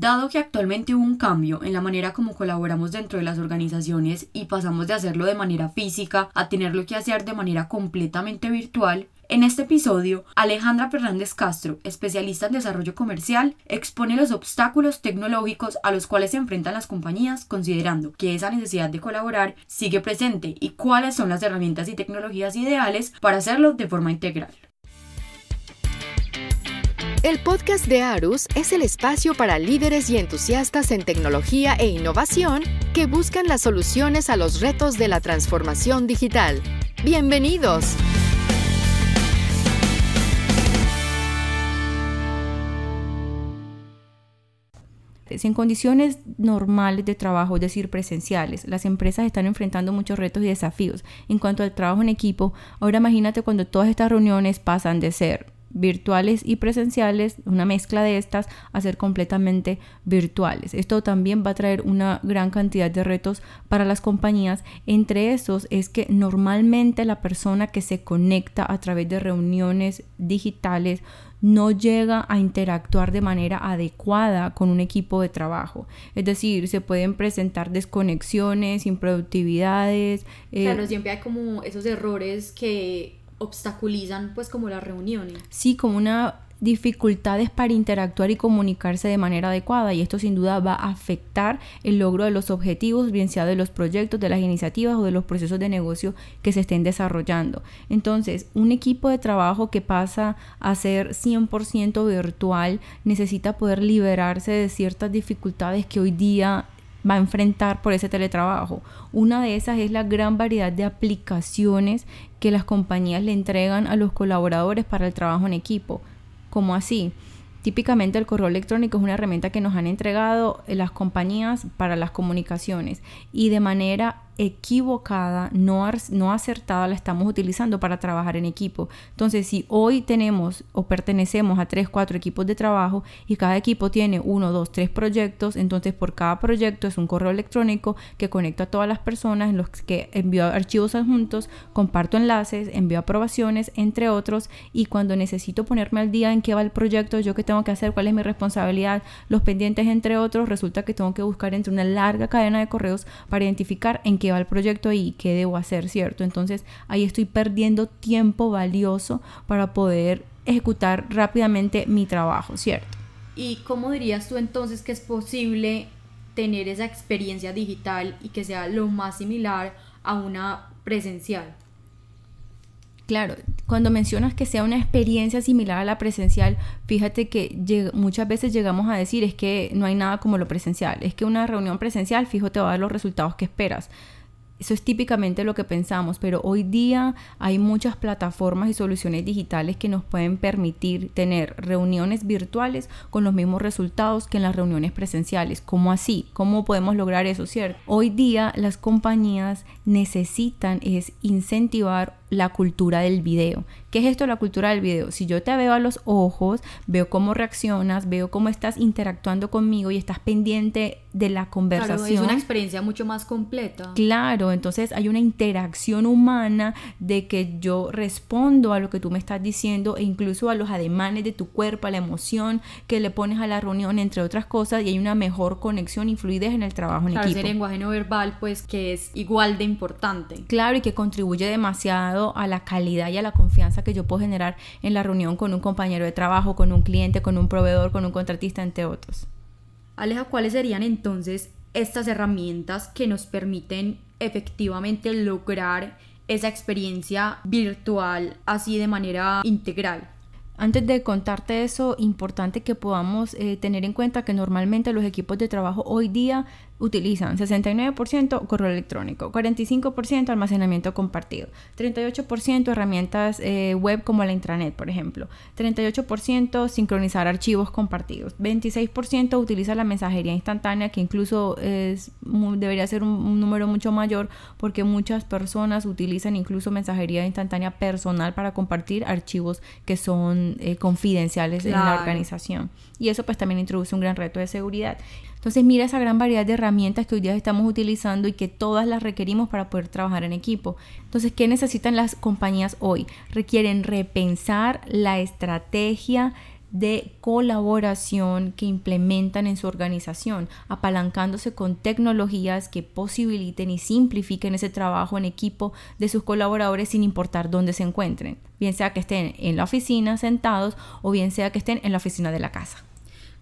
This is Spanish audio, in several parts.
Dado que actualmente hubo un cambio en la manera como colaboramos dentro de las organizaciones y pasamos de hacerlo de manera física a tenerlo que hacer de manera completamente virtual, en este episodio, Alejandra Fernández Castro, especialista en desarrollo comercial, expone los obstáculos tecnológicos a los cuales se enfrentan las compañías considerando que esa necesidad de colaborar sigue presente y cuáles son las herramientas y tecnologías ideales para hacerlo de forma integral. El podcast de Arus es el espacio para líderes y entusiastas en tecnología e innovación que buscan las soluciones a los retos de la transformación digital. Bienvenidos. En condiciones normales de trabajo, es decir, presenciales, las empresas están enfrentando muchos retos y desafíos. En cuanto al trabajo en equipo, ahora imagínate cuando todas estas reuniones pasan de ser virtuales y presenciales, una mezcla de estas, a ser completamente virtuales. Esto también va a traer una gran cantidad de retos para las compañías. Entre esos es que normalmente la persona que se conecta a través de reuniones digitales no llega a interactuar de manera adecuada con un equipo de trabajo. Es decir, se pueden presentar desconexiones, improductividades. Eh, claro, siempre hay como esos errores que obstaculizan pues como las reuniones. Sí, como una dificultades para interactuar y comunicarse de manera adecuada y esto sin duda va a afectar el logro de los objetivos, bien sea de los proyectos, de las iniciativas o de los procesos de negocio que se estén desarrollando. Entonces, un equipo de trabajo que pasa a ser 100% virtual necesita poder liberarse de ciertas dificultades que hoy día va a enfrentar por ese teletrabajo. Una de esas es la gran variedad de aplicaciones que las compañías le entregan a los colaboradores para el trabajo en equipo. como así? Típicamente el correo electrónico es una herramienta que nos han entregado las compañías para las comunicaciones y de manera equivocada, no, no acertada, la estamos utilizando para trabajar en equipo. Entonces, si hoy tenemos o pertenecemos a tres, cuatro equipos de trabajo y cada equipo tiene uno, dos, tres proyectos, entonces por cada proyecto es un correo electrónico que conecto a todas las personas en los que envío archivos adjuntos, comparto enlaces, envío aprobaciones, entre otros, y cuando necesito ponerme al día en qué va el proyecto, yo qué tengo que hacer, cuál es mi responsabilidad, los pendientes, entre otros, resulta que tengo que buscar entre una larga cadena de correos para identificar en qué va el proyecto y qué debo hacer, ¿cierto? Entonces ahí estoy perdiendo tiempo valioso para poder ejecutar rápidamente mi trabajo, ¿cierto? ¿Y cómo dirías tú entonces que es posible tener esa experiencia digital y que sea lo más similar a una presencial? Claro, cuando mencionas que sea una experiencia similar a la presencial, fíjate que muchas veces llegamos a decir es que no hay nada como lo presencial, es que una reunión presencial fijo te va a dar los resultados que esperas. Eso es típicamente lo que pensamos, pero hoy día hay muchas plataformas y soluciones digitales que nos pueden permitir tener reuniones virtuales con los mismos resultados que en las reuniones presenciales. ¿Cómo así? ¿Cómo podemos lograr eso, cierto? Hoy día las compañías necesitan es incentivar la cultura del video. ¿Qué es esto la cultura del video? Si yo te veo a los ojos, veo cómo reaccionas, veo cómo estás interactuando conmigo y estás pendiente de la conversación. Claro, es una experiencia mucho más completa. Claro, entonces hay una interacción humana de que yo respondo a lo que tú me estás diciendo e incluso a los ademanes de tu cuerpo, a la emoción que le pones a la reunión, entre otras cosas, y hay una mejor conexión y fluidez en el trabajo en claro, equipo. Ese lenguaje no verbal, pues que es igual de importante. Claro, y que contribuye demasiado a la calidad y a la confianza que yo puedo generar en la reunión con un compañero de trabajo, con un cliente, con un proveedor, con un contratista, entre otros. Aleja, ¿cuáles serían entonces estas herramientas que nos permiten efectivamente lograr esa experiencia virtual así de manera integral? Antes de contarte eso, importante que podamos eh, tener en cuenta que normalmente los equipos de trabajo hoy día utilizan 69% correo electrónico, 45% almacenamiento compartido, 38% herramientas eh, web como la intranet, por ejemplo, 38% sincronizar archivos compartidos, 26% utiliza la mensajería instantánea, que incluso es, debería ser un, número mucho mayor porque muchas personas utilizan incluso mensajería instantánea personal para compartir archivos que son eh, confidenciales en la organización. Y eso pues también introduce un gran reto de seguridad. Entonces mira esa gran variedad de herramientas que hoy día estamos utilizando y que todas las requerimos para poder trabajar en equipo. Entonces, ¿qué necesitan las compañías hoy? Requieren repensar la estrategia de colaboración que implementan en su organización, apalancándose con tecnologías que posibiliten y simplifiquen ese trabajo en equipo de sus colaboradores sin importar dónde se encuentren, bien sea que estén en la oficina sentados o bien sea que estén en la oficina de la casa.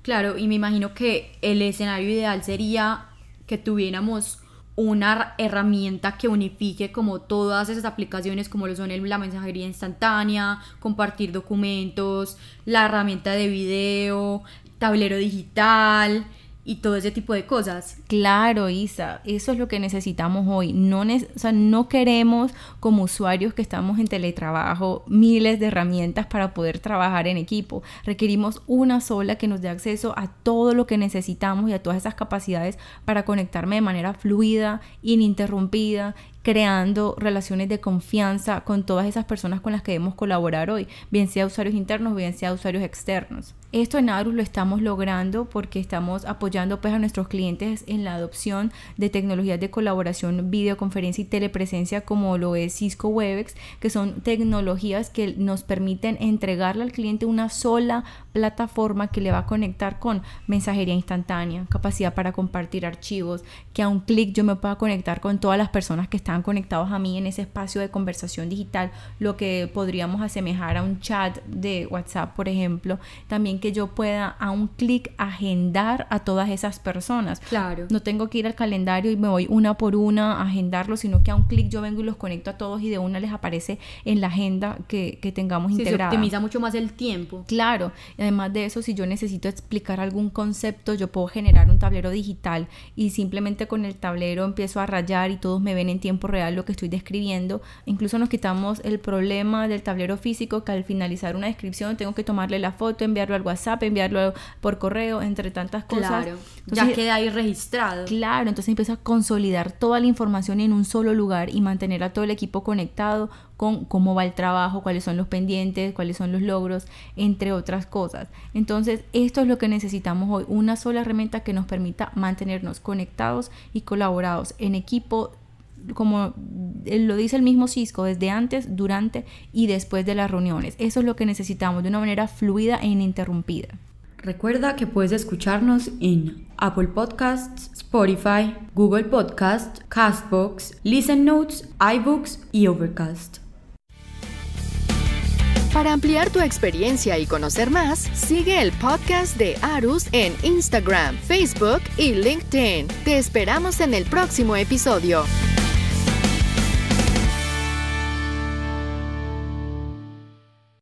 Claro, y me imagino que el escenario ideal sería que tuviéramos una herramienta que unifique como todas esas aplicaciones como lo son la mensajería instantánea, compartir documentos, la herramienta de video, tablero digital, y todo ese tipo de cosas. Claro, Isa, eso es lo que necesitamos hoy. No, o sea, no queremos como usuarios que estamos en teletrabajo miles de herramientas para poder trabajar en equipo. Requerimos una sola que nos dé acceso a todo lo que necesitamos y a todas esas capacidades para conectarme de manera fluida, ininterrumpida creando relaciones de confianza con todas esas personas con las que debemos colaborar hoy, bien sea usuarios internos, bien sea usuarios externos. Esto en Arus lo estamos logrando porque estamos apoyando pues a nuestros clientes en la adopción de tecnologías de colaboración, videoconferencia y telepresencia como lo es Cisco Webex, que son tecnologías que nos permiten entregarle al cliente una sola plataforma que le va a conectar con mensajería instantánea, capacidad para compartir archivos, que a un clic yo me pueda conectar con todas las personas que están conectados a mí en ese espacio de conversación digital, lo que podríamos asemejar a un chat de WhatsApp, por ejemplo, también que yo pueda a un clic agendar a todas esas personas. Claro. No tengo que ir al calendario y me voy una por una a agendarlo, sino que a un clic yo vengo y los conecto a todos y de una les aparece en la agenda que, que tengamos sí, integrada. Se optimiza mucho más el tiempo. Claro. Y además de eso, si yo necesito explicar algún concepto, yo puedo generar un tablero digital y simplemente con el tablero empiezo a rayar y todos me ven en tiempo real lo que estoy describiendo. Incluso nos quitamos el problema del tablero físico que al finalizar una descripción tengo que tomarle la foto, enviarlo al WhatsApp, enviarlo por correo, entre tantas cosas. Claro, ya queda ahí registrado. Claro, entonces empieza a consolidar toda la información en un solo lugar y mantener a todo el equipo conectado con cómo va el trabajo, cuáles son los pendientes, cuáles son los logros, entre otras cosas. Entonces, esto es lo que necesitamos hoy, una sola herramienta que nos permita mantenernos conectados y colaborados en equipo como lo dice el mismo Cisco, desde antes, durante y después de las reuniones. Eso es lo que necesitamos de una manera fluida e ininterrumpida. Recuerda que puedes escucharnos en Apple Podcasts, Spotify, Google Podcasts, Castbox, Listen Notes, iBooks y Overcast. Para ampliar tu experiencia y conocer más, sigue el podcast de Arus en Instagram, Facebook y LinkedIn. Te esperamos en el próximo episodio.